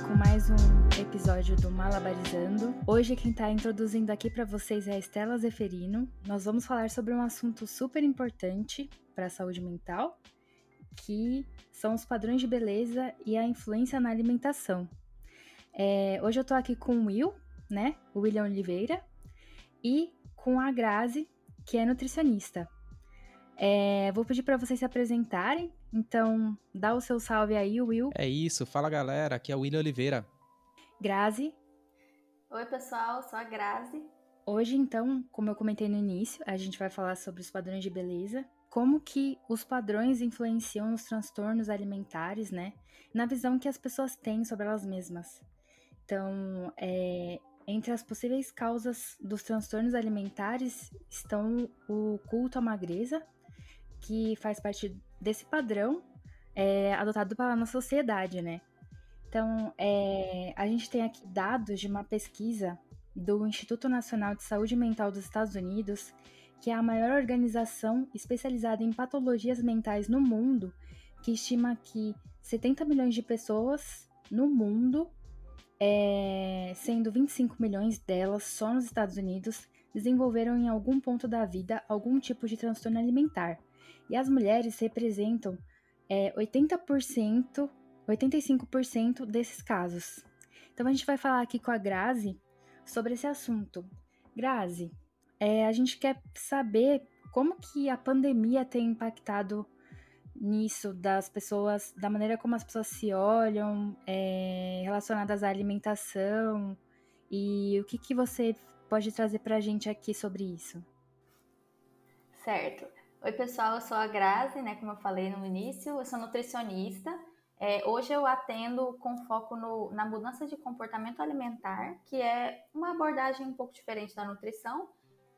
com mais um episódio do Malabarizando. Hoje quem está introduzindo aqui para vocês é a Estela Zeferino. Nós vamos falar sobre um assunto super importante para a saúde mental, que são os padrões de beleza e a influência na alimentação. É, hoje eu estou aqui com o Will, né, o William Oliveira, e com a Grazi, que é nutricionista. É, vou pedir para vocês se apresentarem, então dá o seu salve aí, Will. É isso, fala galera, aqui é o William Oliveira. Grazi. Oi pessoal, sou a Grazi. Hoje então, como eu comentei no início, a gente vai falar sobre os padrões de beleza, como que os padrões influenciam nos transtornos alimentares, né? Na visão que as pessoas têm sobre elas mesmas. Então, é, entre as possíveis causas dos transtornos alimentares estão o culto à magreza, que faz parte desse padrão é, adotado pela nossa sociedade, né? Então, é, a gente tem aqui dados de uma pesquisa do Instituto Nacional de Saúde Mental dos Estados Unidos, que é a maior organização especializada em patologias mentais no mundo, que estima que 70 milhões de pessoas no mundo, é, sendo 25 milhões delas só nos Estados Unidos, desenvolveram em algum ponto da vida algum tipo de transtorno alimentar. E as mulheres representam é, 80%, 85% desses casos. Então a gente vai falar aqui com a Grazi sobre esse assunto. Grazi, é, a gente quer saber como que a pandemia tem impactado nisso das pessoas, da maneira como as pessoas se olham, é, relacionadas à alimentação, e o que, que você pode trazer para a gente aqui sobre isso? Certo. Oi, pessoal, eu sou a Grazi, né? Como eu falei no início, eu sou nutricionista. É, hoje eu atendo com foco no, na mudança de comportamento alimentar, que é uma abordagem um pouco diferente da nutrição,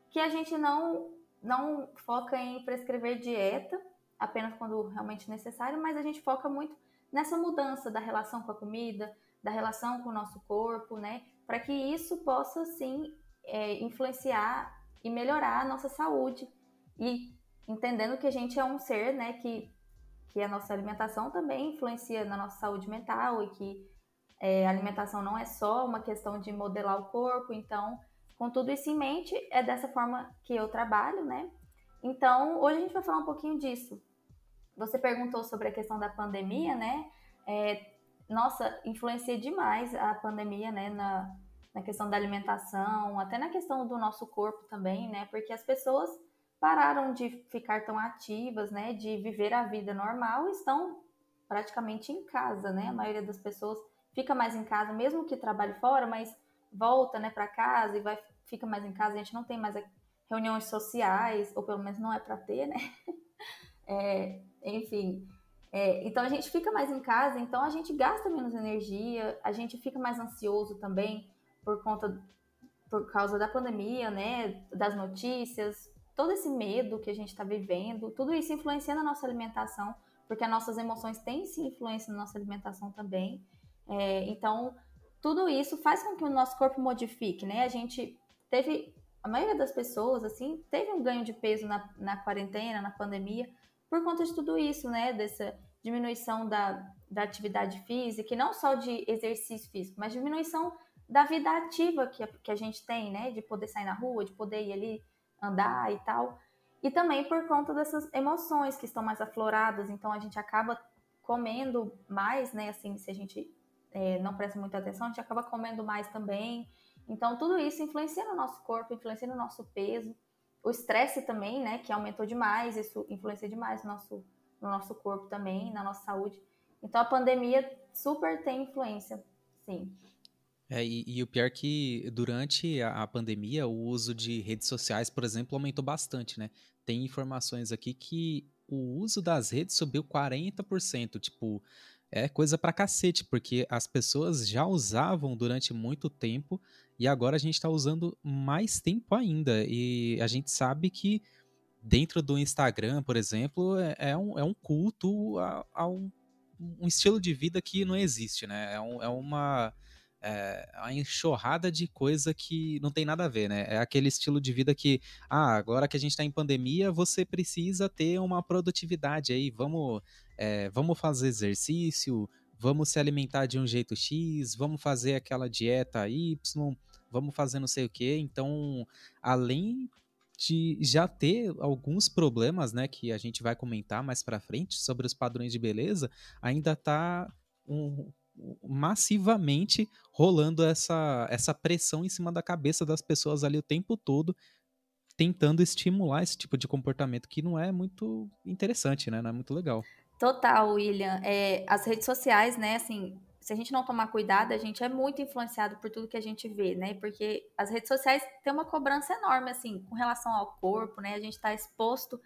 que a gente não, não foca em prescrever dieta, apenas quando realmente necessário, mas a gente foca muito nessa mudança da relação com a comida, da relação com o nosso corpo, né? Para que isso possa, sim, é, influenciar e melhorar a nossa saúde. E entendendo que a gente é um ser, né, que, que a nossa alimentação também influencia na nossa saúde mental e que é, alimentação não é só uma questão de modelar o corpo, então, com tudo isso em mente, é dessa forma que eu trabalho, né? Então, hoje a gente vai falar um pouquinho disso. Você perguntou sobre a questão da pandemia, né? É, nossa, influencia demais a pandemia, né, na, na questão da alimentação, até na questão do nosso corpo também, né? Porque as pessoas pararam de ficar tão ativas, né, de viver a vida normal, estão praticamente em casa, né? A maioria das pessoas fica mais em casa, mesmo que trabalhe fora, mas volta, né, para casa e vai fica mais em casa. A gente não tem mais reuniões sociais, ou pelo menos não é para ter, né? É, enfim, é, então a gente fica mais em casa, então a gente gasta menos energia, a gente fica mais ansioso também por conta por causa da pandemia, né? Das notícias, todo esse medo que a gente está vivendo, tudo isso influencia na nossa alimentação, porque as nossas emoções têm sim influência na nossa alimentação também. É, então, tudo isso faz com que o nosso corpo modifique, né? A gente teve, a maioria das pessoas, assim, teve um ganho de peso na, na quarentena, na pandemia, por conta de tudo isso, né? Dessa diminuição da, da atividade física, e não só de exercício físico, mas diminuição da vida ativa que a, que a gente tem, né? De poder sair na rua, de poder ir ali andar e tal. E também por conta dessas emoções que estão mais afloradas, então a gente acaba comendo mais, né? Assim, se a gente é, não presta muita atenção, a gente acaba comendo mais também. Então, tudo isso influencia no nosso corpo, influencia no nosso peso. O estresse também, né? Que aumentou demais, isso influencia demais no nosso, no nosso corpo também, na nossa saúde. Então, a pandemia super tem influência, sim. É, e, e, o pior é que durante a, a, pandemia, o uso de redes sociais, por exemplo, aumentou bastante, né? Tem informações aqui que o uso das redes subiu 40%, tipo, é coisa pra cacete, porque as pessoas já usavam durante muito tempo e agora a gente tá usando mais tempo ainda. E a gente sabe que dentro do Instagram, por exemplo, é, é um, é um culto a, a um, um, estilo de vida que não existe, né? É, um, é uma é, uma enxurrada de coisa que não tem nada a ver, né? É aquele estilo de vida que, ah, agora que a gente está em pandemia, você precisa ter uma produtividade aí, vamos, é, vamos fazer exercício, vamos se alimentar de um jeito X, vamos fazer aquela dieta Y, vamos fazer não sei o que. Então, além de já ter alguns problemas, né, que a gente vai comentar mais para frente sobre os padrões de beleza, ainda tá um, massivamente rolando essa, essa pressão em cima da cabeça das pessoas ali o tempo todo, tentando estimular esse tipo de comportamento que não é muito interessante, né? Não é muito legal. Total, William. É, as redes sociais, né, assim, se a gente não tomar cuidado, a gente é muito influenciado por tudo que a gente vê, né? Porque as redes sociais têm uma cobrança enorme, assim, com relação ao corpo, né? A gente está exposto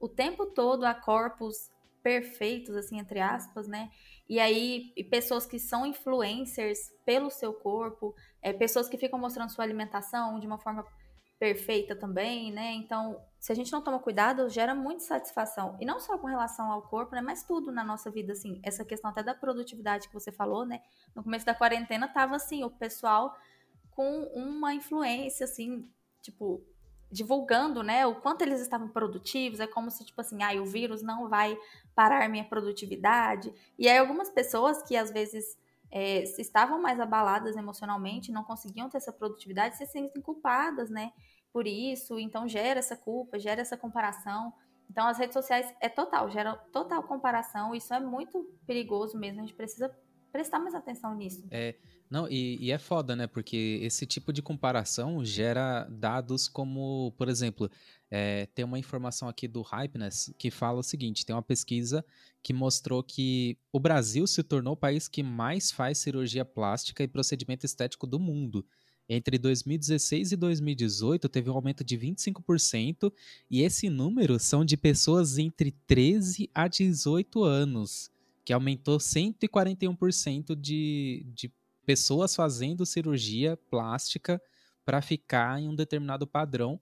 o tempo todo a corpos perfeitos, assim, entre aspas, né? E aí, pessoas que são influencers pelo seu corpo, é, pessoas que ficam mostrando sua alimentação de uma forma perfeita também, né? Então, se a gente não toma cuidado, gera muita satisfação. E não só com relação ao corpo, né? Mas tudo na nossa vida, assim. Essa questão até da produtividade que você falou, né? No começo da quarentena tava assim, o pessoal com uma influência, assim, tipo, divulgando, né? O quanto eles estavam produtivos. É como se, tipo assim, ah, o vírus não vai parar minha produtividade. E aí algumas pessoas que às vezes é, estavam mais abaladas emocionalmente, não conseguiam ter essa produtividade, se sentem culpadas, né? Por isso, então gera essa culpa, gera essa comparação. Então as redes sociais é total, gera total comparação, isso é muito perigoso mesmo, a gente precisa prestar mais atenção nisso. É, não, e, e, é foda, né? Porque esse tipo de comparação gera dados como, por exemplo, é, tem uma informação aqui do Hypeness que fala o seguinte: tem uma pesquisa que mostrou que o Brasil se tornou o país que mais faz cirurgia plástica e procedimento estético do mundo. Entre 2016 e 2018 teve um aumento de 25%, e esse número são de pessoas entre 13 a 18 anos, que aumentou 141% de, de pessoas fazendo cirurgia plástica para ficar em um determinado padrão.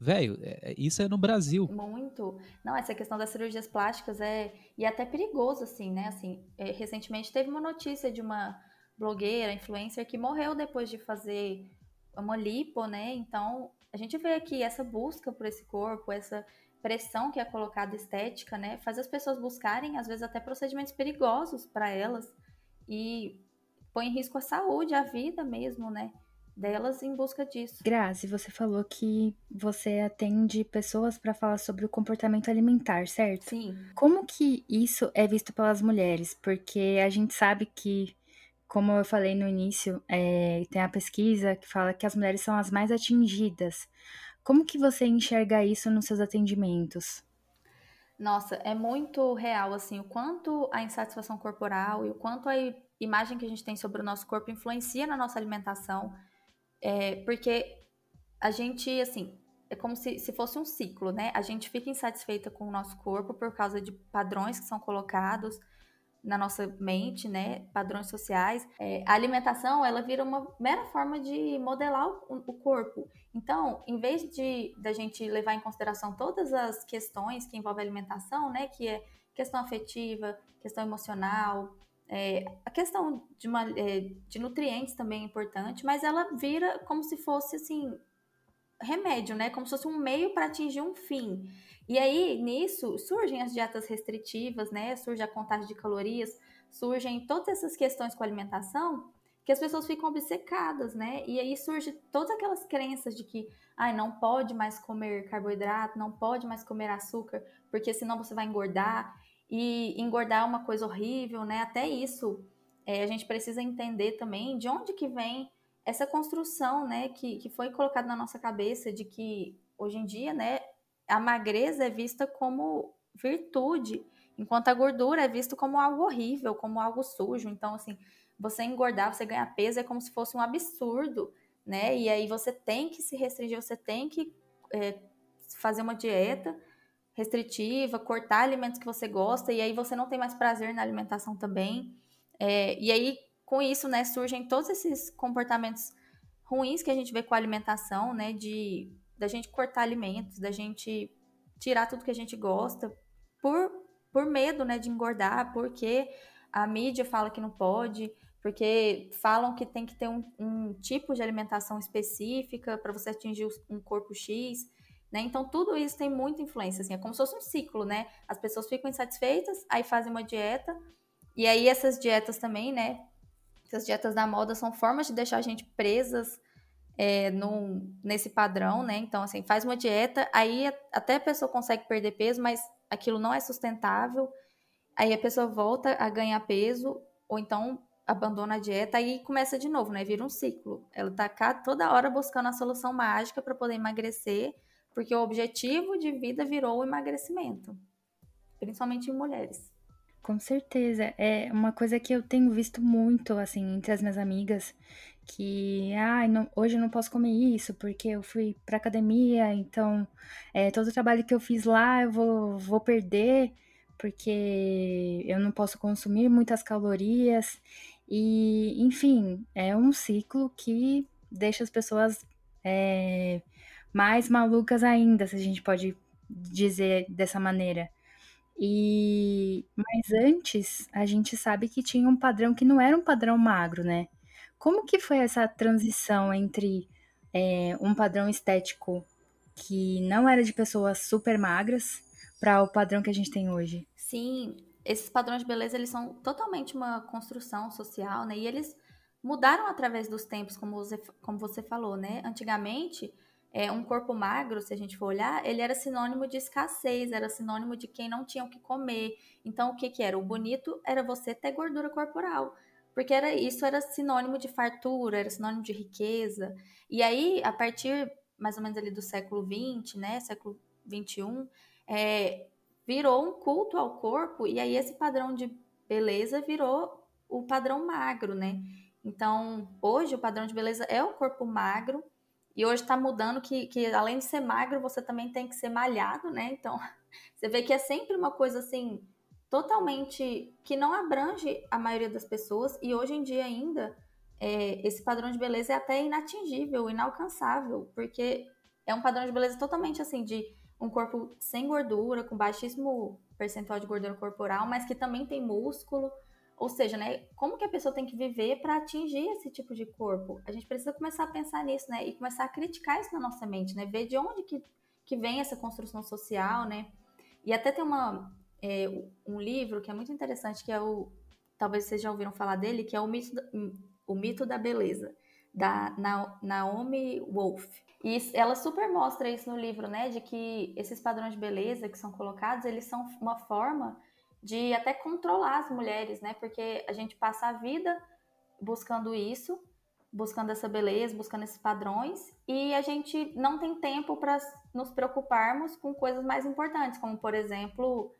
Velho, é, é, isso é no Brasil. Muito. Não, essa questão das cirurgias plásticas é. E é até perigoso, assim, né? Assim, é, recentemente teve uma notícia de uma blogueira, influencer, que morreu depois de fazer uma lipo, né? Então, a gente vê aqui essa busca por esse corpo, essa pressão que é colocada estética, né? Faz as pessoas buscarem, às vezes, até procedimentos perigosos para elas. E põe em risco a saúde, a vida mesmo, né? Delas em busca disso. Grazi, você falou que você atende pessoas para falar sobre o comportamento alimentar, certo? Sim. Como que isso é visto pelas mulheres? Porque a gente sabe que, como eu falei no início, é, tem a pesquisa que fala que as mulheres são as mais atingidas. Como que você enxerga isso nos seus atendimentos? Nossa, é muito real, assim, o quanto a insatisfação corporal e o quanto a imagem que a gente tem sobre o nosso corpo influencia na nossa alimentação, é, porque a gente, assim, é como se, se fosse um ciclo, né? A gente fica insatisfeita com o nosso corpo por causa de padrões que são colocados na nossa mente, né? Padrões sociais. É, a alimentação, ela vira uma mera forma de modelar o, o corpo. Então, em vez de da gente levar em consideração todas as questões que envolvem alimentação, né? Que é questão afetiva, questão emocional, é, a questão de, uma, é, de nutrientes também é importante, mas ela vira como se fosse assim remédio, né? Como se fosse um meio para atingir um fim. E aí, nisso, surgem as dietas restritivas, né? Surge a contagem de calorias, surgem todas essas questões com alimentação que as pessoas ficam obcecadas, né? E aí surge todas aquelas crenças de que, ai, ah, não pode mais comer carboidrato, não pode mais comer açúcar, porque senão você vai engordar e engordar é uma coisa horrível, né? Até isso é, a gente precisa entender também de onde que vem essa construção, né, que, que foi colocada na nossa cabeça de que hoje em dia, né, a magreza é vista como virtude, enquanto a gordura é vista como algo horrível, como algo sujo. Então, assim, você engordar, você ganhar peso é como se fosse um absurdo, né? E aí você tem que se restringir, você tem que é, fazer uma dieta restritiva, cortar alimentos que você gosta, e aí você não tem mais prazer na alimentação também. É, e aí, com isso, né, surgem todos esses comportamentos ruins que a gente vê com a alimentação, né, de da gente cortar alimentos, da gente tirar tudo que a gente gosta por, por medo, né, de engordar, porque a mídia fala que não pode, porque falam que tem que ter um, um tipo de alimentação específica para você atingir um corpo X. Né? Então, tudo isso tem muita influência, assim, é como se fosse um ciclo, né? As pessoas ficam insatisfeitas, aí fazem uma dieta, E aí essas dietas também, né? Essas dietas da moda são formas de deixar a gente presas é, no, nesse padrão, né? Então, assim, faz uma dieta, aí até a pessoa consegue perder peso, mas aquilo não é sustentável. Aí a pessoa volta a ganhar peso, ou então abandona a dieta e começa de novo, né? Vira um ciclo. Ela tá cá toda hora buscando a solução mágica para poder emagrecer, porque o objetivo de vida virou o emagrecimento, principalmente em mulheres. Com certeza. É uma coisa que eu tenho visto muito, assim, entre as minhas amigas, que, ah, hoje eu não posso comer isso porque eu fui pra academia, então é, todo o trabalho que eu fiz lá eu vou, vou perder porque eu não posso consumir muitas calorias. E, enfim, é um ciclo que deixa as pessoas é, mais malucas ainda, se a gente pode dizer dessa maneira. E mas antes a gente sabe que tinha um padrão que não era um padrão magro, né? Como que foi essa transição entre é, um padrão estético que não era de pessoas super magras para o padrão que a gente tem hoje? Sim, esses padrões de beleza eles são totalmente uma construção social, né? E eles mudaram através dos tempos, como você, como você falou, né? Antigamente é, um corpo magro, se a gente for olhar, ele era sinônimo de escassez, era sinônimo de quem não tinha o que comer. Então, o que, que era? O bonito era você ter gordura corporal, porque era isso era sinônimo de fartura, era sinônimo de riqueza. E aí, a partir mais ou menos ali do século XX, né, século XXI, é, virou um culto ao corpo, e aí esse padrão de beleza virou o padrão magro, né? Então, hoje o padrão de beleza é o corpo magro, e hoje está mudando que, que, além de ser magro, você também tem que ser malhado, né? Então, você vê que é sempre uma coisa assim, totalmente que não abrange a maioria das pessoas, e hoje em dia ainda, é, esse padrão de beleza é até inatingível, inalcançável, porque é um padrão de beleza totalmente assim, de um corpo sem gordura, com baixíssimo percentual de gordura corporal, mas que também tem músculo, ou seja, né, como que a pessoa tem que viver para atingir esse tipo de corpo? A gente precisa começar a pensar nisso, né, e começar a criticar isso na nossa mente, né, ver de onde que, que vem essa construção social, né, e até tem uma, é, um livro que é muito interessante, que é o, talvez vocês já ouviram falar dele, que é o mito da, o mito da beleza, da Naomi Wolf. E ela super mostra isso no livro, né, de que esses padrões de beleza que são colocados, eles são uma forma de até controlar as mulheres, né? Porque a gente passa a vida buscando isso, buscando essa beleza, buscando esses padrões, e a gente não tem tempo para nos preocuparmos com coisas mais importantes, como por exemplo,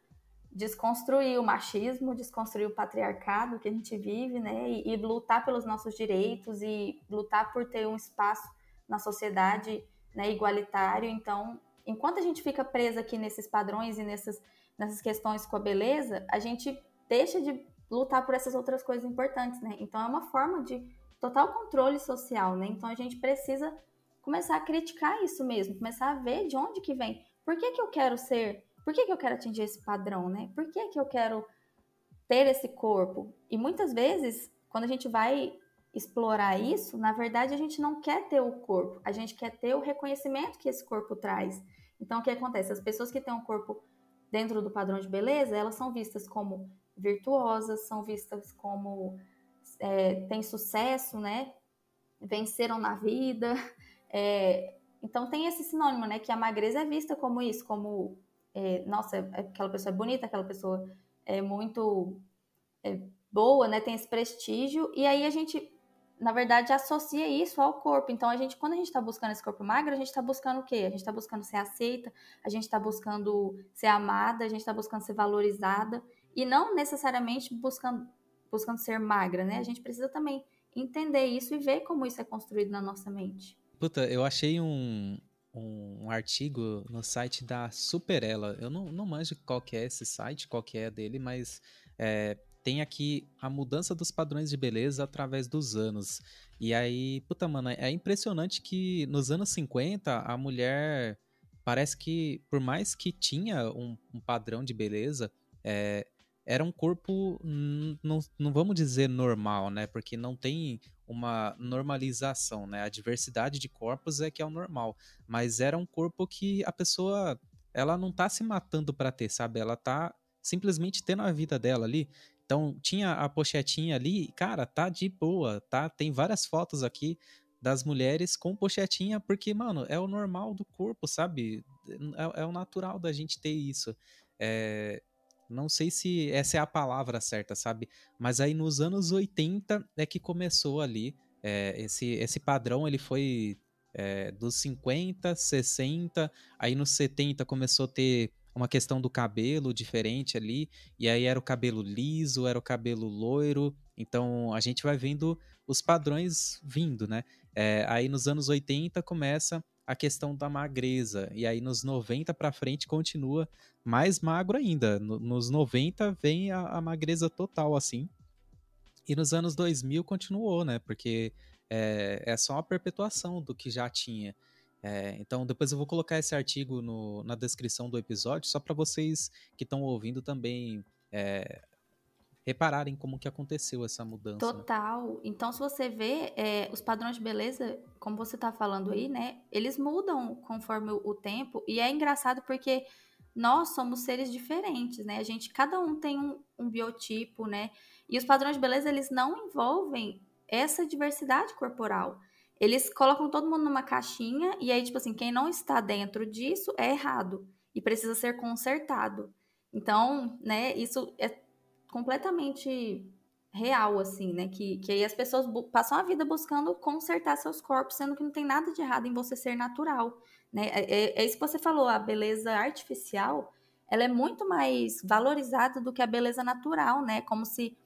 desconstruir o machismo, desconstruir o patriarcado que a gente vive, né? E, e lutar pelos nossos direitos e lutar por ter um espaço na sociedade né, igualitário. Então, enquanto a gente fica presa aqui nesses padrões e nessas nessas questões com a beleza, a gente deixa de lutar por essas outras coisas importantes, né? Então é uma forma de total controle social, né? Então a gente precisa começar a criticar isso mesmo, começar a ver de onde que vem. Por que, que eu quero ser? Por que, que eu quero atingir esse padrão, né? Por que, que eu quero ter esse corpo? E muitas vezes, quando a gente vai explorar isso, na verdade a gente não quer ter o corpo, a gente quer ter o reconhecimento que esse corpo traz. Então o que acontece? As pessoas que têm um corpo dentro do padrão de beleza, elas são vistas como virtuosas, são vistas como é, têm sucesso, né? Venceram na vida. É, então tem esse sinônimo, né? Que a magreza é vista como isso, como é, nossa, aquela pessoa é bonita, aquela pessoa é muito é, boa, né? Tem esse prestígio. E aí a gente na verdade, associa isso ao corpo. Então, a gente, quando a gente está buscando esse corpo magro, a gente está buscando o quê? A gente está buscando ser aceita, a gente está buscando ser amada, a gente está buscando ser valorizada, e não necessariamente buscando, buscando ser magra, né? A gente precisa também entender isso e ver como isso é construído na nossa mente. Puta, eu achei um, um artigo no site da Superela. Eu não, não manjo qual que é esse site, qual que é dele, mas é, tem aqui a mudança dos padrões de beleza através dos anos. E aí, puta, mano, é impressionante que nos anos 50 a mulher parece que, por mais que tinha um, um padrão de beleza, é, era um corpo, não, não vamos dizer normal, né? Porque não tem uma normalização, né? A diversidade de corpos é que é o normal. Mas era um corpo que a pessoa, ela não tá se matando para ter, sabe? Ela tá simplesmente tendo a vida dela ali. Então, tinha a pochetinha ali, cara, tá de boa, tá? Tem várias fotos aqui das mulheres com pochetinha, porque, mano, é o normal do corpo, sabe? É, é o natural da gente ter isso. É, não sei se essa é a palavra certa, sabe? Mas aí nos anos 80 é que começou ali. É, esse, esse padrão ele foi é, dos 50, 60, aí nos 70 começou a ter uma questão do cabelo diferente ali, e aí era o cabelo liso, era o cabelo loiro, então a gente vai vendo os padrões vindo, né? É, aí nos anos 80 começa a questão da magreza, e aí nos 90 para frente continua mais magro ainda. No, nos 90 vem a, a, magreza total, assim. E nos anos 2000 continuou, né? Porque é, é só uma perpetuação do que já tinha. É, então, depois eu vou colocar esse artigo no, na descrição do episódio, só para vocês que estão ouvindo também é, repararem como que aconteceu essa mudança. Né? Total. Então, se você vê, é, os padrões de beleza, como você está falando aí, né? Eles mudam conforme o, o, tempo. E é engraçado porque nós somos seres diferentes, né? A gente, cada um tem um, um biotipo, né? E os padrões de beleza, eles não envolvem essa diversidade corporal. Eles colocam todo mundo numa caixinha e aí, tipo assim, quem não está dentro disso é errado e precisa ser consertado. Então, né, isso é completamente real, assim, né? Que, que aí as pessoas passam a vida buscando consertar seus corpos, sendo que não tem nada de errado em você ser natural, né? É, é, é isso que você falou, a beleza artificial, ela é muito mais valorizada do que a beleza natural, né? Como se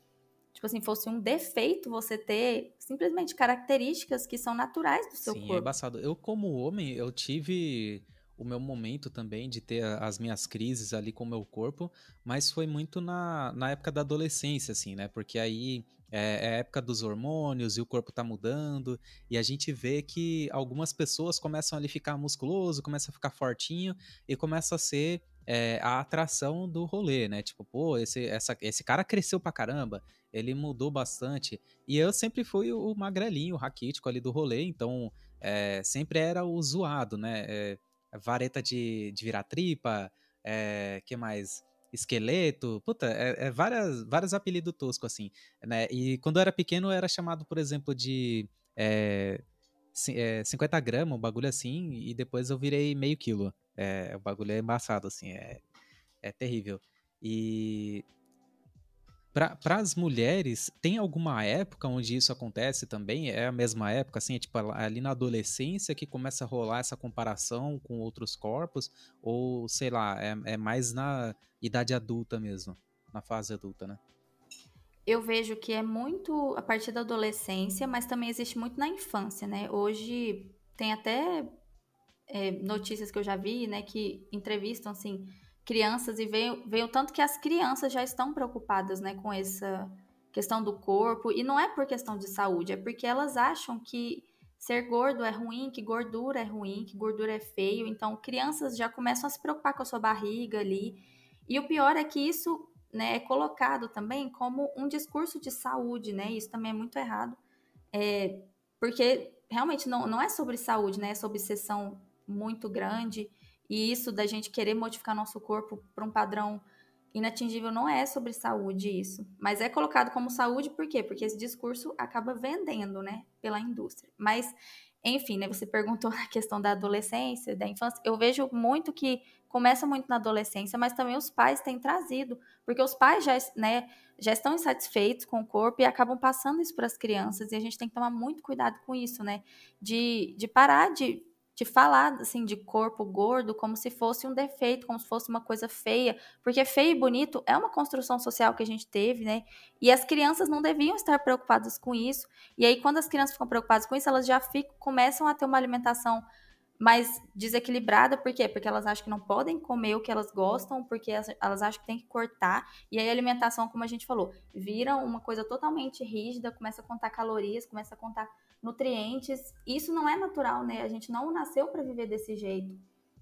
tipo assim, fosse um defeito você ter simplesmente características que são naturais do seu Sim, é corpo. Sim, é embaçado. Eu, como homem, eu tive o meu momento também de ter as minhas crises ali com o meu corpo, mas foi muito na, na época da adolescência, assim, né? Porque aí é, é a época dos hormônios e o corpo tá mudando, e a gente vê que algumas pessoas começam ali ficar musculoso, começa a ficar fortinho e começa a ser é, a atração do rolê, né? Tipo, pô, esse, essa, esse cara cresceu pra caramba, ele mudou bastante. E eu sempre fui o magrelinho, o raquítico ali do rolê, então é, sempre era o zoado, né? É, vareta de, de virar tripa, é, que mais? Esqueleto, puta, é, é várias, vários apelidos toscos, assim, né? E quando eu era pequeno, eu era chamado, por exemplo, de é, é, 50 gramas, um bagulho assim, e depois eu virei meio quilo. É, o bagulho é embaçado, assim, é, é terrível. E para as mulheres, tem alguma época onde isso acontece também? É a mesma época, assim, é tipo ali na adolescência que começa a rolar essa comparação com outros corpos? Ou, sei lá, é, é mais na idade adulta mesmo, na fase adulta, né? Eu vejo que é muito a partir da adolescência, mas também existe muito na infância, né? Hoje tem até é, notícias que eu já vi, né, que entrevistam, assim, crianças e veio, veio tanto que as crianças já estão preocupadas, né, com essa questão do corpo, e não é por questão de saúde, é porque elas acham que ser gordo é ruim, que gordura é ruim, que gordura é feio, então crianças já começam a se preocupar com a sua barriga ali, e o pior é que isso, né, é colocado também como um discurso de saúde, né, isso também é muito errado, é, porque realmente não, não é sobre saúde, né, é sobre obsessão muito grande. E isso da gente querer modificar nosso corpo para um padrão inatingível não é sobre saúde isso. Mas é colocado como saúde por quê? Porque esse discurso acaba vendendo, né, pela indústria. Mas enfim, né, você perguntou na questão da adolescência, da infância. Eu vejo muito que começa muito na adolescência, mas também os pais têm trazido, porque os pais já, né, já estão insatisfeitos com o corpo e acabam passando isso para as crianças, e a gente tem que tomar muito cuidado com isso, né? De, de parar de de falar assim de corpo gordo como se fosse um defeito, como se fosse uma coisa feia, porque feio e bonito é uma construção social que a gente teve, né? E as crianças não deviam estar preocupadas com isso. E aí quando as crianças ficam preocupadas com isso, elas já ficam, começam a ter uma alimentação mais desequilibrada, por quê? Porque elas acham que não podem comer o que elas gostam, porque elas acham que tem que cortar, e aí a alimentação, como a gente falou, vira uma coisa totalmente rígida, começa a contar calorias, começa a contar nutrientes. Isso não é natural, né? A gente não nasceu para viver desse jeito.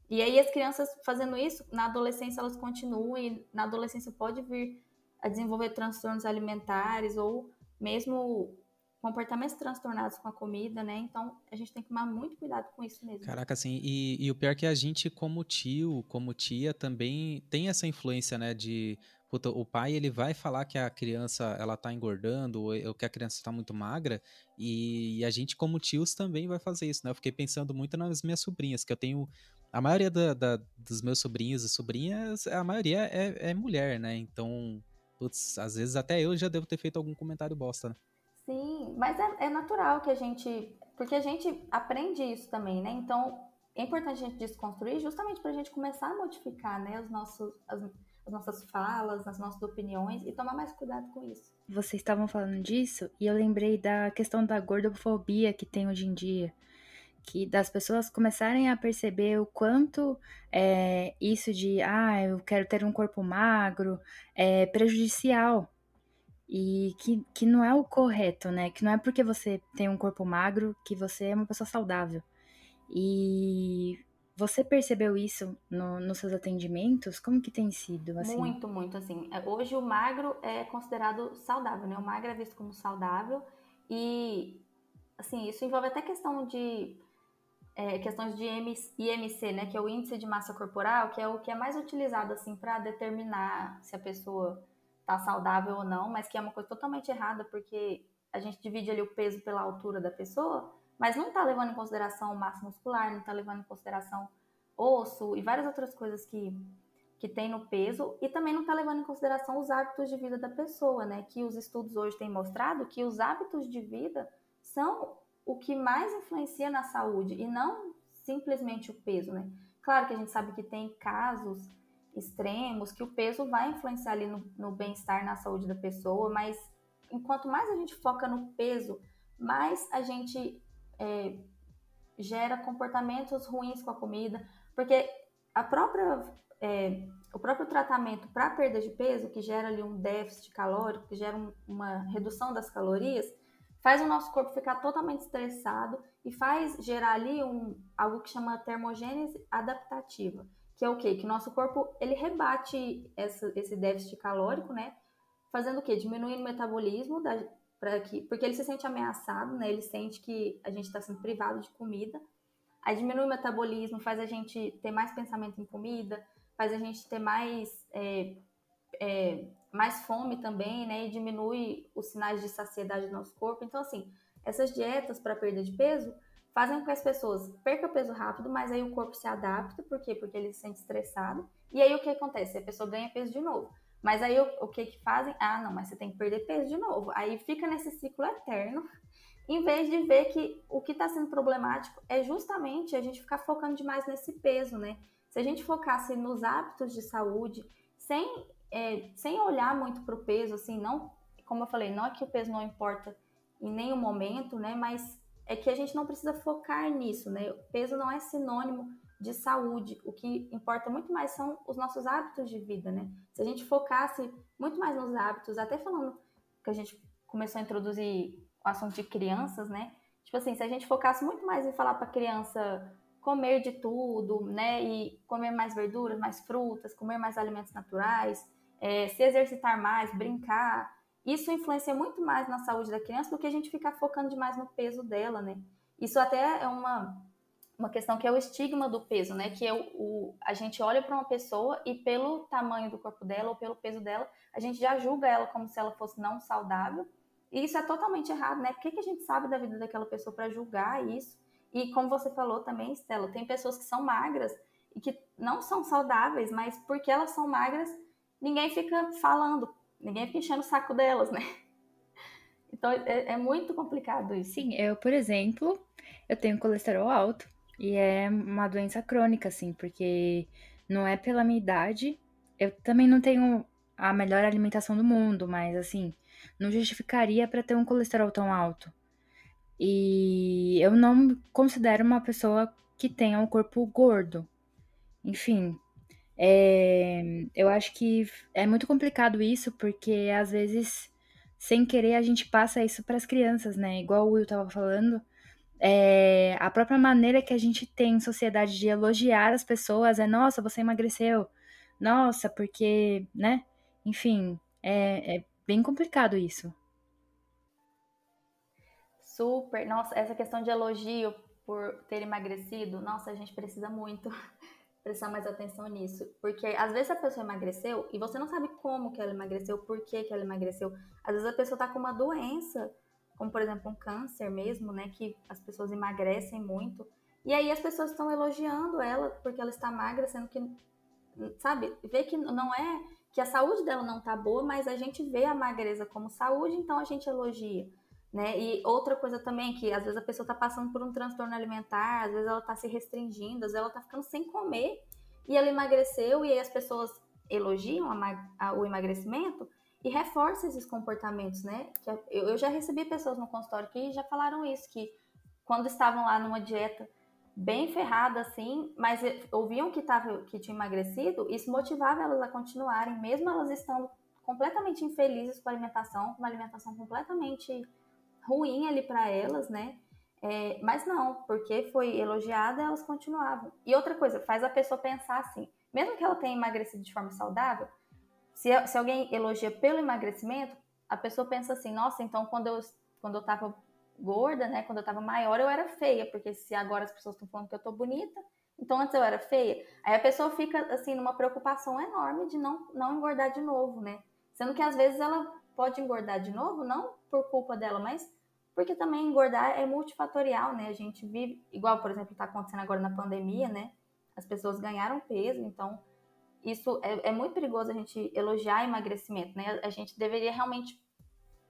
E aí as crianças fazendo isso, na adolescência elas continuam e na adolescência pode vir a desenvolver transtornos alimentares ou mesmo comportamentos transtornados com a comida, né? Então a gente tem que tomar muito cuidado com isso mesmo. Caraca, assim, e, e o pior é que a gente, como tio, como tia, também tem essa influência, né? De puta, o pai ele vai falar que a criança ela tá engordando ou que a criança tá muito magra e, e, a gente como tios também vai fazer isso, né? Eu fiquei pensando muito nas minhas sobrinhas, que eu tenho a maioria da, da, dos meus sobrinhos e sobrinhas, a maioria é, é mulher, né? Então, putz, às vezes até eu já devo ter feito algum comentário bosta, né? Sim, mas é, é natural que a gente. Porque a gente aprende isso também, né? Então, é importante a gente desconstruir justamente para a gente começar a modificar né, os nossos, as, as, nossas falas, as nossas opiniões e tomar mais cuidado com isso. Vocês estavam falando disso e eu lembrei da questão da gordofobia que tem hoje em dia. Que das pessoas começarem a perceber o quanto é, isso de, ah, eu quero ter um corpo magro, é prejudicial e que, que não é o correto, né? Que não é porque você tem um corpo magro que você é uma pessoa saudável. E você percebeu isso no, nos seus atendimentos? Como que tem sido? Assim? Muito, muito, assim. É, hoje o magro é considerado saudável, né? O magro é visto como saudável e, assim, isso envolve até questão de... É, questões de IMC, né? Que é o Índice de Massa Corporal, que é o que é mais utilizado, assim, para determinar se a pessoa tá saudável ou não, mas que é uma coisa totalmente errada, porque a gente divide ali o peso pela altura da pessoa, mas não está levando em consideração massa muscular, não está levando em consideração osso e várias outras coisas que, que tem no peso, e também não está levando em consideração os hábitos de vida da pessoa, né? Que os estudos hoje têm mostrado que os hábitos de vida são o que mais influencia na saúde e não simplesmente o peso, né? Claro que a gente sabe que tem casos extremos que o peso vai influenciar ali no, no bem-estar, na saúde da pessoa, mas enquanto mais a gente foca no peso, mais a gente é, gera comportamentos ruins com a comida, porque a própria, é, o próprio tratamento para perda de peso, que gera ali um déficit calórico, que gera um, uma redução das calorias, faz o nosso corpo ficar totalmente estressado e faz gerar ali um, algo que chama termogênese adaptativa, que é o quê? Que o nosso corpo ele rebate essa, esse déficit calórico, né? Fazendo o quê? Diminuindo o metabolismo da, para que, porque ele se sente ameaçado, né? Ele sente que a gente está sendo privado de comida. Aí diminui o metabolismo, faz a gente ter mais pensamento em comida, faz a gente ter mais é, é, mais fome também, né? E diminui os sinais de saciedade do nosso corpo. Então, assim, essas dietas para perda de peso fazem com que as pessoas percam peso rápido, mas aí o corpo se adapta, por quê? Porque ele se sente estressado. E aí o que acontece? A pessoa ganha peso de novo. Mas aí o, o que que fazem? Ah, não, mas você tem que perder peso de novo. Aí fica nesse ciclo eterno, em vez de ver que o que está sendo problemático é justamente a gente ficar focando demais nesse peso, né? Se a gente focasse nos hábitos de saúde, sem, é, sem olhar muito para o peso, assim, não, como eu falei, não é que o peso não importa em nenhum momento, né? Mas é que a gente não precisa focar nisso, né? O peso não é sinônimo de saúde. O que importa muito mais são os nossos hábitos de vida, né? Se a gente focasse muito mais nos hábitos, até falando que a gente começou a introduzir o assunto de crianças, né? Tipo assim, se a gente focasse muito mais em falar para a criança comer de tudo, né? E comer mais verduras, mais frutas, comer mais alimentos naturais, é, se exercitar mais, brincar, isso influencia muito mais na saúde da criança do que a gente ficar focando demais no peso dela, né? Isso até é uma uma questão que é o estigma do peso, né? Que é o, o a gente olha para uma pessoa e pelo tamanho do corpo dela ou pelo peso dela, a gente já julga ela como se ela fosse não saudável. E isso é totalmente errado, né? O que, que a gente sabe da vida daquela pessoa para julgar isso? E como você falou também, Stella, tem pessoas que são magras e que não são saudáveis, mas porque elas são magras, ninguém fica falando, ninguém fica enchendo o saco delas, né? Então é, é muito complicado isso. Sim, eu, por exemplo, eu tenho colesterol alto. E é uma doença crônica, assim, porque não é pela minha idade. Eu também não tenho a melhor alimentação do mundo, mas assim, não justificaria para ter um colesterol tão alto. E eu não me considero uma pessoa que tenha um corpo gordo. Enfim, é, eu acho que é muito complicado isso, porque às vezes, sem querer, a gente passa isso para as crianças, né? Igual o Will tava falando é, a própria maneira que a gente tem em sociedade de elogiar as pessoas é, nossa, você emagreceu, nossa, porque, né? Enfim, é, é bem complicado isso. Super, nossa, essa questão de elogio por ter emagrecido, nossa, a gente precisa muito. prestar mais atenção nisso. Porque às vezes a pessoa emagreceu e você não sabe como que ela emagreceu, por que, que ela emagreceu. Às vezes a pessoa tá com uma doença, como por exemplo um câncer mesmo, né? Que as pessoas emagrecem muito. E aí as pessoas estão elogiando ela porque ela está magra, sendo que, sabe, vê que não é que a saúde dela não tá boa, mas a gente vê a magreza como saúde, então a gente elogia. Né? E outra coisa também, que às vezes a pessoa está passando por um transtorno alimentar, às vezes ela está se restringindo, às vezes ela está ficando sem comer e ela emagreceu e aí as pessoas elogiam a, a, o emagrecimento e reforçam esses comportamentos, né? Eu, eu já recebi pessoas no consultório que já falaram isso, que quando estavam lá numa dieta bem ferrada assim, mas ouviam que, tava, que tinha emagrecido, isso motivava elas a continuarem, mesmo elas estando completamente infelizes com a alimentação, com uma alimentação completamente ruim ali para elas, né? É, mas não, porque foi elogiada, elas continuavam. E outra coisa, faz a pessoa pensar assim, mesmo que ela tenha emagrecido de forma saudável, se, se alguém elogia pelo emagrecimento, a pessoa pensa assim, nossa, então quando eu, quando eu tava gorda, né, quando eu tava maior, eu era feia, porque se agora as pessoas estão falando que eu tô bonita, então antes eu era feia. Aí a pessoa fica, assim, numa preocupação enorme de não, não engordar de novo, né? Sendo que às vezes ela pode engordar de novo, não por culpa dela, mas porque também engordar é multifatorial, né? A gente vive, igual, por exemplo, está acontecendo agora na pandemia, né? As pessoas ganharam peso, então isso é, é muito perigoso a gente elogiar emagrecimento, né? A gente deveria realmente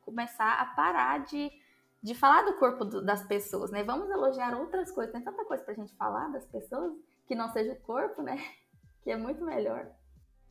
começar a parar de, de falar do corpo do, das pessoas, né? Vamos elogiar outras coisas. Tem tanta coisa pra gente falar das pessoas que não seja o corpo, né? Que é muito melhor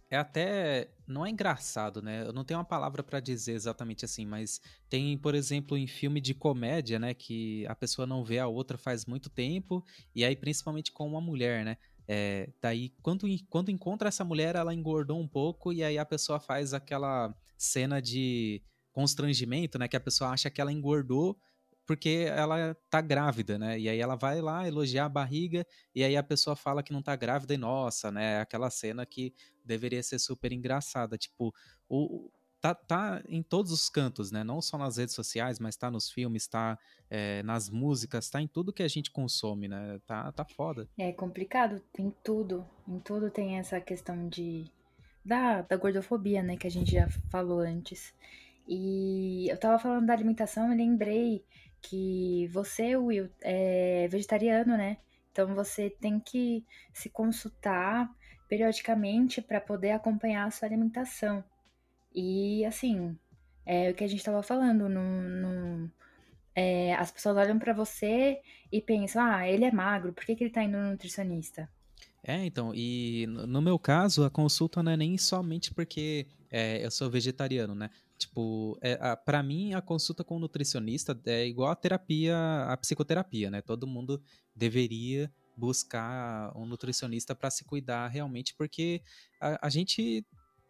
é até não é engraçado, né? Eu não tenho uma palavra para dizer exatamente assim, mas tem, por exemplo, em filme de comédia, né, que a pessoa não vê a outra faz muito tempo e aí principalmente com uma mulher, né? É, daí quando, quando encontra essa mulher, ela engordou um pouco e aí a pessoa faz aquela cena de constrangimento, né, que a pessoa acha que ela engordou porque ela tá grávida, né? E aí ela vai lá elogiar a barriga e aí a pessoa fala que não tá grávida e nossa, né? Aquela cena que deveria ser super engraçada, tipo, o tá, tá em todos os cantos, né? Não só nas redes sociais, mas tá nos filmes, tá é, nas músicas, tá em tudo que a gente consome, né? Tá, tá foda. É complicado, tem tudo, em tudo tem essa questão de da, da gordofobia, né? Que a gente já falou antes. E eu tava falando da alimentação e lembrei que você, Will, é vegetariano, né? Então você tem que se consultar periodicamente para poder acompanhar a sua alimentação. E assim, é o que a gente estava falando, no, no é, as pessoas olham para você e pensam, ah, ele é magro, por que, que ele está indo no nutricionista? É, então, e no meu caso, a consulta não é nem somente porque é, eu sou vegetariano, né? Tipo, é, para mim, a consulta com o nutricionista é igual a terapia, a psicoterapia, né? Todo mundo deveria buscar um nutricionista para se cuidar realmente, porque a, a, gente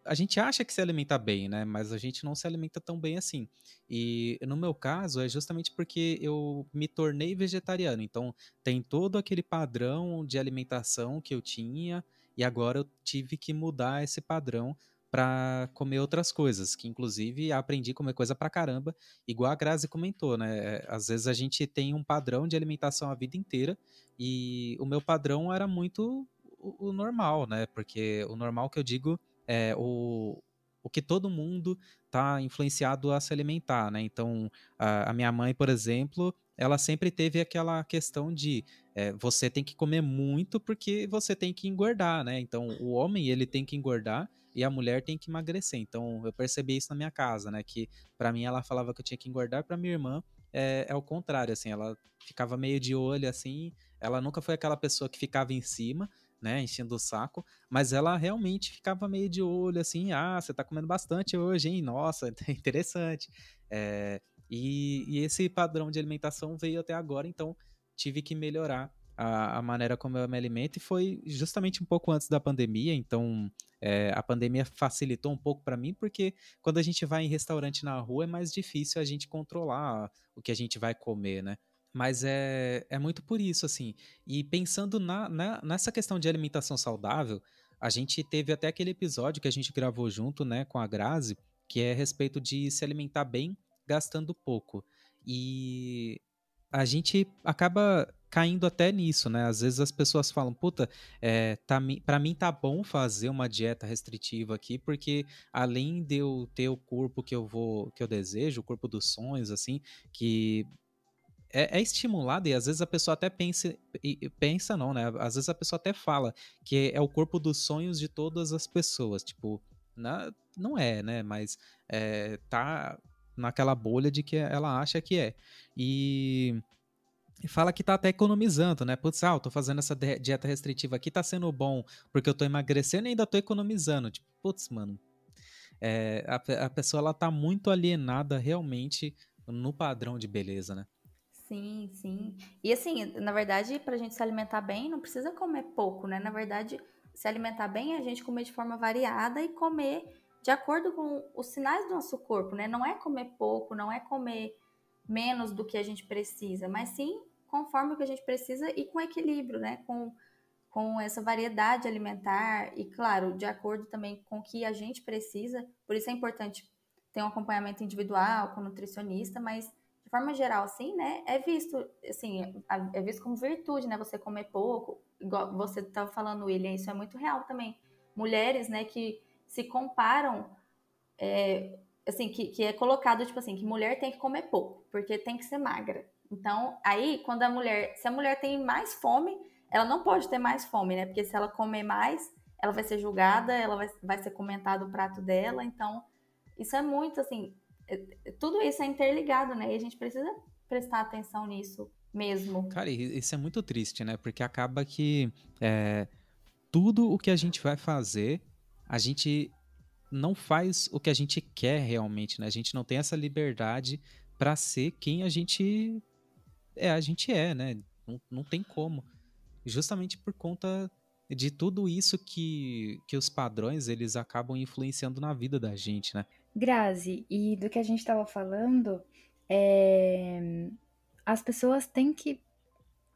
a gente acha que se alimenta bem, né? Mas a gente não se alimenta tão bem assim. E no meu caso é justamente porque eu me tornei vegetariano. Então tem todo aquele padrão de alimentação que eu tinha e agora eu tive que mudar esse padrão para comer outras coisas, que inclusive aprendi a comer coisa pra caramba, igual a Grazi comentou, né? Às vezes a gente tem um padrão de alimentação a vida inteira e o meu padrão era muito o, normal, né? Porque o normal que eu digo é o, o que todo mundo tá influenciado a se alimentar, né? Então, a, a minha mãe, por exemplo, ela sempre teve aquela questão de é, você tem que comer muito porque você tem que engordar, né? Então, o homem, ele tem que engordar e a mulher tem que emagrecer. Então eu percebi isso na minha casa, né? Que para mim ela falava que eu tinha que engordar, para minha irmã é, é o contrário, assim, ela ficava meio de olho assim. Ela nunca foi aquela pessoa que ficava em cima, né, enchendo o saco, mas ela realmente ficava meio de olho assim, ah, você tá comendo bastante hoje, hein? Nossa, interessante. É, e, e esse padrão de alimentação veio até agora, então tive que melhorar a, a, maneira como eu me alimento e foi justamente um pouco antes da pandemia, então é, a pandemia facilitou um pouco para mim, porque quando a gente vai em restaurante na rua é mais difícil a gente controlar o que a gente vai comer, né? Mas é, é muito por isso, assim. E pensando na, na, nessa questão de alimentação saudável, a gente teve até aquele episódio que a gente gravou junto, né, com a Grazi, que é a respeito de se alimentar bem gastando pouco. E a gente acaba caindo até nisso, né? Às vezes as pessoas falam, puta, é, tá, para mim tá bom fazer uma dieta restritiva aqui, porque além de eu ter o corpo que eu vou, que eu desejo, o corpo dos sonhos, assim, que é, é, estimulado e às vezes a pessoa até pensa, pensa não, né? Às vezes a pessoa até fala que é o corpo dos sonhos de todas as pessoas, tipo, na, não é, né? Mas é, tá naquela bolha de que ela acha que é. E, e fala que tá até economizando, né? Putz, ah, eu tô fazendo essa dieta restritiva aqui, tá sendo bom porque eu tô emagrecendo e ainda tô economizando. Tipo, putz, mano, é, a, a pessoa ela tá muito alienada realmente no padrão de beleza, né? Sim, sim. E assim, na verdade, para a gente se alimentar bem, não precisa comer pouco, né? Na verdade, se alimentar bem é a gente comer de forma variada e comer de acordo com os sinais do nosso corpo, né? Não é comer pouco, não é comer menos do que a gente precisa, mas sim conforme o que a gente precisa e com equilíbrio, né? Com, com essa variedade alimentar e, claro, de acordo também com o que a gente precisa. Por isso é importante ter um acompanhamento individual com nutricionista, mas de forma geral, assim, né, é visto, assim, é visto como virtude, né, você comer pouco, igual você estava falando, William, isso é muito real também. Mulheres, né, que se comparam, é, assim, que, que é colocado, tipo assim, que mulher tem que comer pouco, porque tem que ser magra. Então, aí, quando a mulher, se a mulher tem mais fome, ela não pode ter mais fome, né, porque se ela comer mais, ela vai ser julgada, ela vai, vai ser comentado o prato dela, então, isso é muito, assim, tudo isso é interligado, né? E a gente precisa prestar atenção nisso mesmo. Cara, isso é muito triste, né? Porque acaba que é, tudo o que a gente vai fazer, a gente não faz o que a gente quer realmente, né? A gente não tem essa liberdade para ser quem a gente é, a gente é, né? Não, não tem como. Justamente por conta de tudo isso que, que os padrões eles acabam influenciando na vida da gente, né? Grazi, e do que a gente estava falando, é... as pessoas têm que.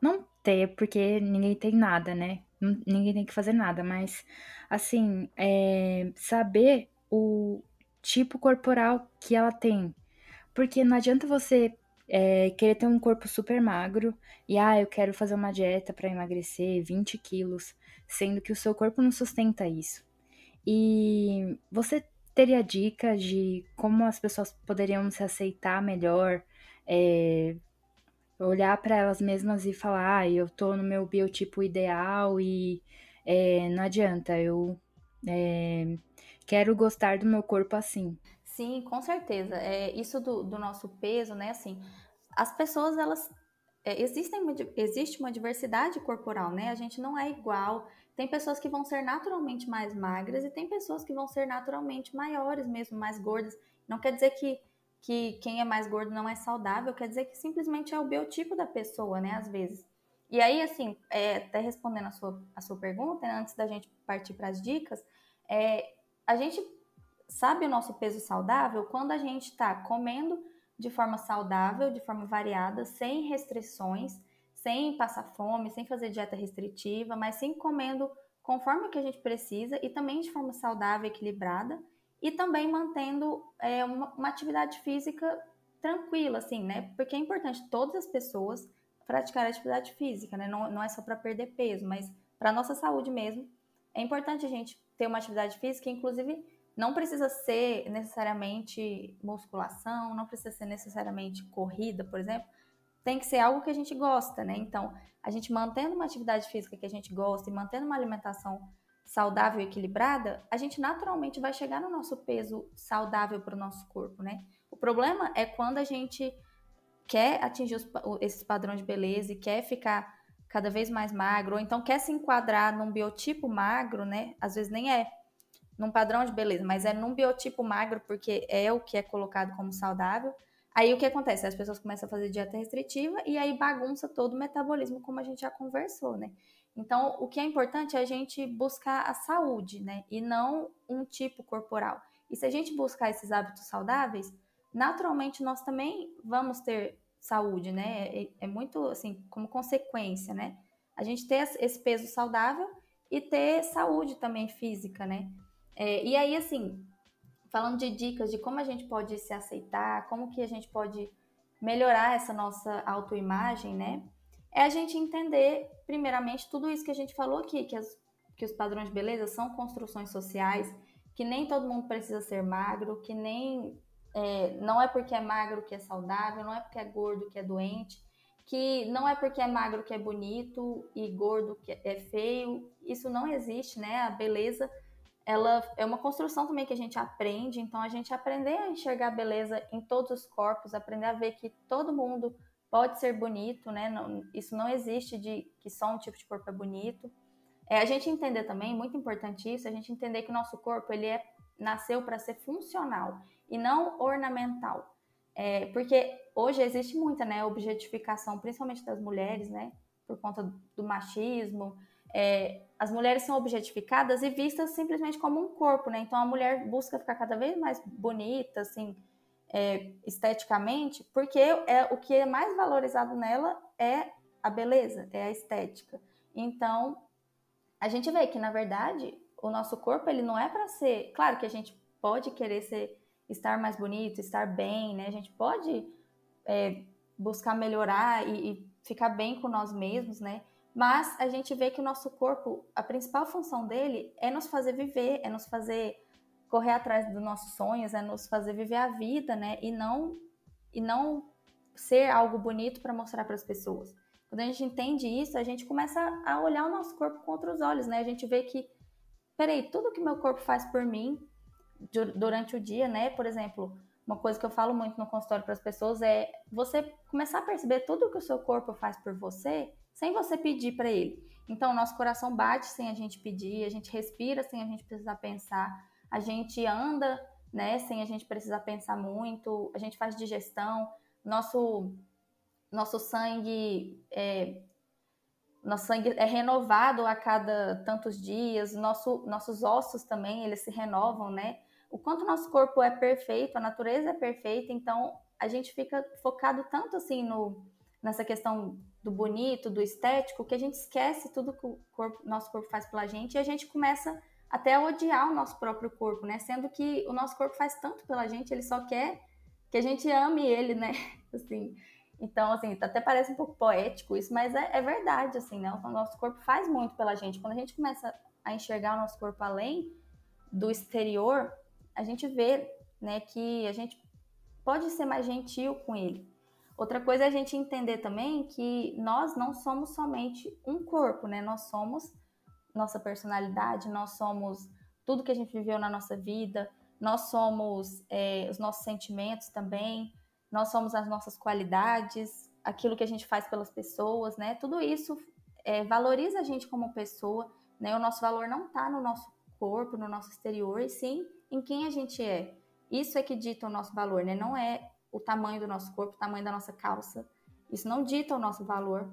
Não ter, porque ninguém tem nada, né? Ninguém tem que fazer nada, mas, assim, é... saber o tipo corporal que ela tem. Porque não adianta você é, querer ter um corpo super magro e, ah, eu quero fazer uma dieta para emagrecer 20 quilos, sendo que o seu corpo não sustenta isso. E você teria dicas de como as pessoas poderiam se aceitar melhor, é, olhar para elas mesmas e falar, ah, eu tô no meu biotipo ideal e é, não adianta, eu é, quero gostar do meu corpo assim. Sim, com certeza. É, isso do, do nosso peso, né? Assim, as pessoas, elas. É, existem, existe uma diversidade corporal, né? A gente não é igual. Tem pessoas que vão ser naturalmente mais magras e tem pessoas que vão ser naturalmente maiores mesmo, mais gordas. Não quer dizer que, que quem é mais gordo não é saudável, quer dizer que simplesmente é o biotipo da pessoa, né, às vezes. E aí, assim, é, até respondendo a sua, a sua pergunta, né, antes da gente partir para as dicas, é, a gente sabe o nosso peso saudável quando a gente está comendo de forma saudável, de forma variada, sem restrições, sem passar fome, sem fazer dieta restritiva, mas sim comendo conforme que a gente precisa e também de forma saudável, equilibrada e também mantendo é, uma, uma, atividade física tranquila, assim, né? Porque é importante todas as pessoas praticar atividade física, né? Não, não é só para perder peso, mas para nossa saúde mesmo. É importante a gente ter uma atividade física, inclusive não precisa ser necessariamente musculação, não precisa ser necessariamente corrida, por exemplo, tem que ser algo que a gente gosta, né? Então, a gente mantendo uma atividade física que a gente gosta e mantendo uma alimentação saudável e equilibrada, a gente naturalmente vai chegar no nosso peso saudável para o nosso corpo, né? O problema é quando a gente quer atingir os, esses padrões de beleza e quer ficar cada vez mais magro, ou então quer se enquadrar num biotipo magro, né? Às vezes nem é num padrão de beleza, mas é num biotipo magro porque é o que é colocado como saudável. Aí o que acontece? As pessoas começam a fazer dieta restritiva e aí bagunça todo o metabolismo, como a gente já conversou, né? Então, o que é importante é a gente buscar a saúde, né? E não um tipo corporal. E se a gente buscar esses hábitos saudáveis, naturalmente nós também vamos ter saúde, né? É, é muito assim, como consequência, né? A gente ter esse peso saudável e ter saúde também física, né? É, e aí, assim, falando de dicas de como a gente pode se aceitar, como que a gente pode melhorar essa nossa autoimagem, né? é a gente entender, primeiramente, tudo isso que a gente falou aqui, que, as, que os padrões de beleza são construções sociais, que nem todo mundo precisa ser magro, que nem é, não é porque é magro que é saudável, não é porque é gordo que é doente, que não é porque é magro que é bonito e gordo que é feio. Isso não existe, né? A beleza, ela é uma construção também que a gente aprende. Então, a gente aprender a enxergar beleza em todos os corpos, aprender a ver que todo mundo pode ser bonito, né? Não, isso não existe de que só um tipo de corpo é bonito. É a gente entender também, muito importante isso, a gente entender que o nosso corpo ele é nasceu para ser funcional e não ornamental. É, porque hoje existe muita né, objetificação, principalmente das mulheres, né, por conta do machismo. É, as mulheres são objetificadas e vistas simplesmente como um corpo, né? Então a mulher busca ficar cada vez mais bonita, assim, é, esteticamente, porque é o que é mais valorizado nela é a beleza, é a estética. Então a gente vê que na verdade o nosso corpo ele não é para ser, claro que a gente pode querer ser estar mais bonito, estar bem, né? A gente pode é, buscar melhorar e, e ficar bem com nós mesmos, né? Mas a gente vê que o nosso corpo, a principal função dele é nos fazer viver, é nos fazer correr atrás dos nossos sonhos, é nos fazer viver a vida, né? E não e não ser algo bonito para mostrar para as pessoas. Quando a gente entende isso, a gente começa a olhar o nosso corpo com outros olhos, né? A gente vê que, peraí, tudo que meu corpo faz por mim durante o dia, né? Por exemplo, uma coisa que eu falo muito no consultório para as pessoas é você começar a perceber tudo que o seu corpo faz por você sem você pedir para ele. Então, nosso coração bate sem a gente pedir, a gente respira sem a gente precisar pensar, a gente anda, né, sem a gente precisar pensar muito, a gente faz digestão, nosso nosso sangue é, nosso sangue é renovado a cada tantos dias, nosso, nossos ossos também, eles se renovam, né? o quanto nosso corpo é perfeito, a natureza é perfeita, então a gente fica focado tanto assim no, nessa questão do bonito, do estético, que a gente esquece tudo que o corpo, nosso corpo faz pela gente e a gente começa até a odiar o nosso próprio corpo, né? Sendo que o nosso corpo faz tanto pela gente, ele só quer que a gente ame ele, né? Assim, então, assim, até parece um pouco poético isso, mas é, é verdade, assim, né? O nosso corpo faz muito pela gente. Quando a gente começa a enxergar o nosso corpo além do exterior, a gente vê né, que a gente pode ser mais gentil com ele. Outra coisa é a gente entender também que nós não somos somente um corpo, né? Nós somos nossa personalidade, nós somos tudo que a gente viveu na nossa vida, nós somos é, os nossos sentimentos também, nós somos as nossas qualidades, aquilo que a gente faz pelas pessoas, né? Tudo isso é, valoriza a gente como pessoa, né? O nosso valor não está no nosso corpo, no nosso exterior, e sim em quem a gente é. Isso é que dita o nosso valor, né? Não é o tamanho do nosso corpo, o tamanho da nossa calça. Isso não dita o nosso valor.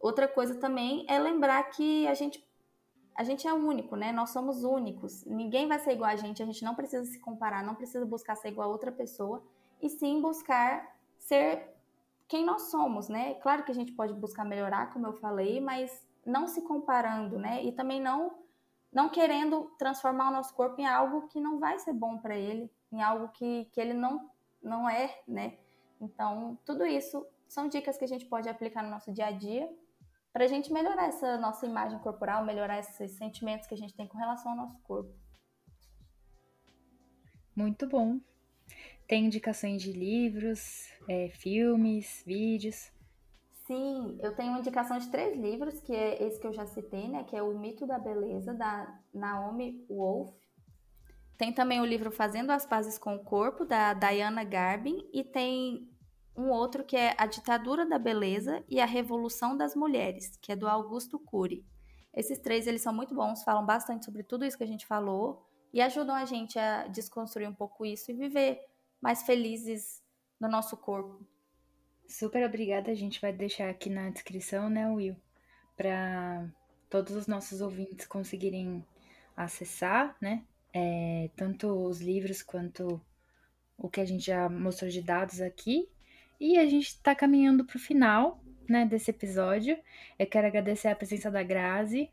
Outra coisa também é lembrar que a gente a gente é único, né? Nós somos únicos. Ninguém vai ser igual a gente, a gente não precisa se comparar, não precisa buscar ser igual a outra pessoa, e sim buscar ser quem nós somos, né? Claro que a gente pode buscar melhorar, como eu falei, mas não se comparando, né? E também não não querendo transformar o nosso corpo em algo que não vai ser bom para ele, em algo que, que ele não, não é, né? Então, tudo isso são dicas que a gente pode aplicar no nosso dia a dia para a gente melhorar essa nossa imagem corporal, melhorar esses sentimentos que a gente tem com relação ao nosso corpo. Muito bom. Tem indicações de livros, é, filmes, vídeos? Sim, eu tenho indicação de três livros, que é esse que eu já citei, né? Que é O Mito da Beleza, da Naomi Wolf. Tem também o livro Fazendo as Pazes com o Corpo, da Diana Garbin. E tem um outro que é A Ditadura da Beleza e a Revolução das Mulheres, que é do Augusto Cury. Esses três, eles são muito bons, falam bastante sobre tudo isso que a gente falou e ajudam a gente a desconstruir um pouco isso e viver mais felizes no nosso corpo. Super obrigada. A gente vai deixar aqui na descrição, né, Will? Para todos os nossos ouvintes conseguirem acessar, né? É, tanto os livros quanto o que a gente já mostrou de dados aqui. E a gente está caminhando para o final né, desse episódio. Eu quero agradecer a presença da Grazi,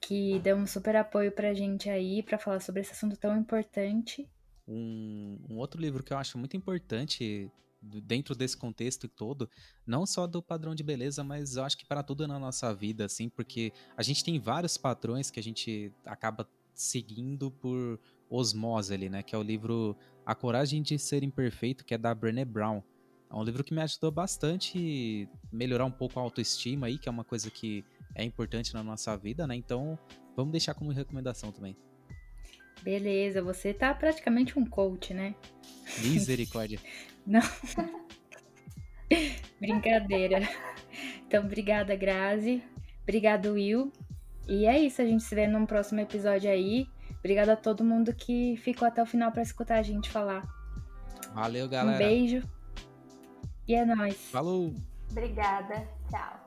que deu um super apoio para a gente aí para falar sobre esse assunto tão importante. Um, um, outro livro que eu acho muito importante dentro desse contexto todo, não só do padrão de beleza, mas eu acho que para tudo na nossa vida, assim, porque a gente tem vários padrões que a gente acaba seguindo por osmose ali, né? Que é o livro A Coragem de Ser Imperfeito, que é da Brené Brown. É um livro que me ajudou bastante melhorar um pouco a autoestima aí, que é uma coisa que é importante na nossa vida, né? Então, vamos deixar como recomendação também. Beleza, você tá praticamente um coach, né? Misericórdia. Não. Brincadeira. Então, obrigada, Grazi. Obrigado, Will. E é isso, a gente se vê num próximo episódio aí. Obrigada a todo mundo que ficou até o final para escutar a gente falar. Valeu, galera. Um beijo. E é nóis. Falou. Obrigada. Tchau.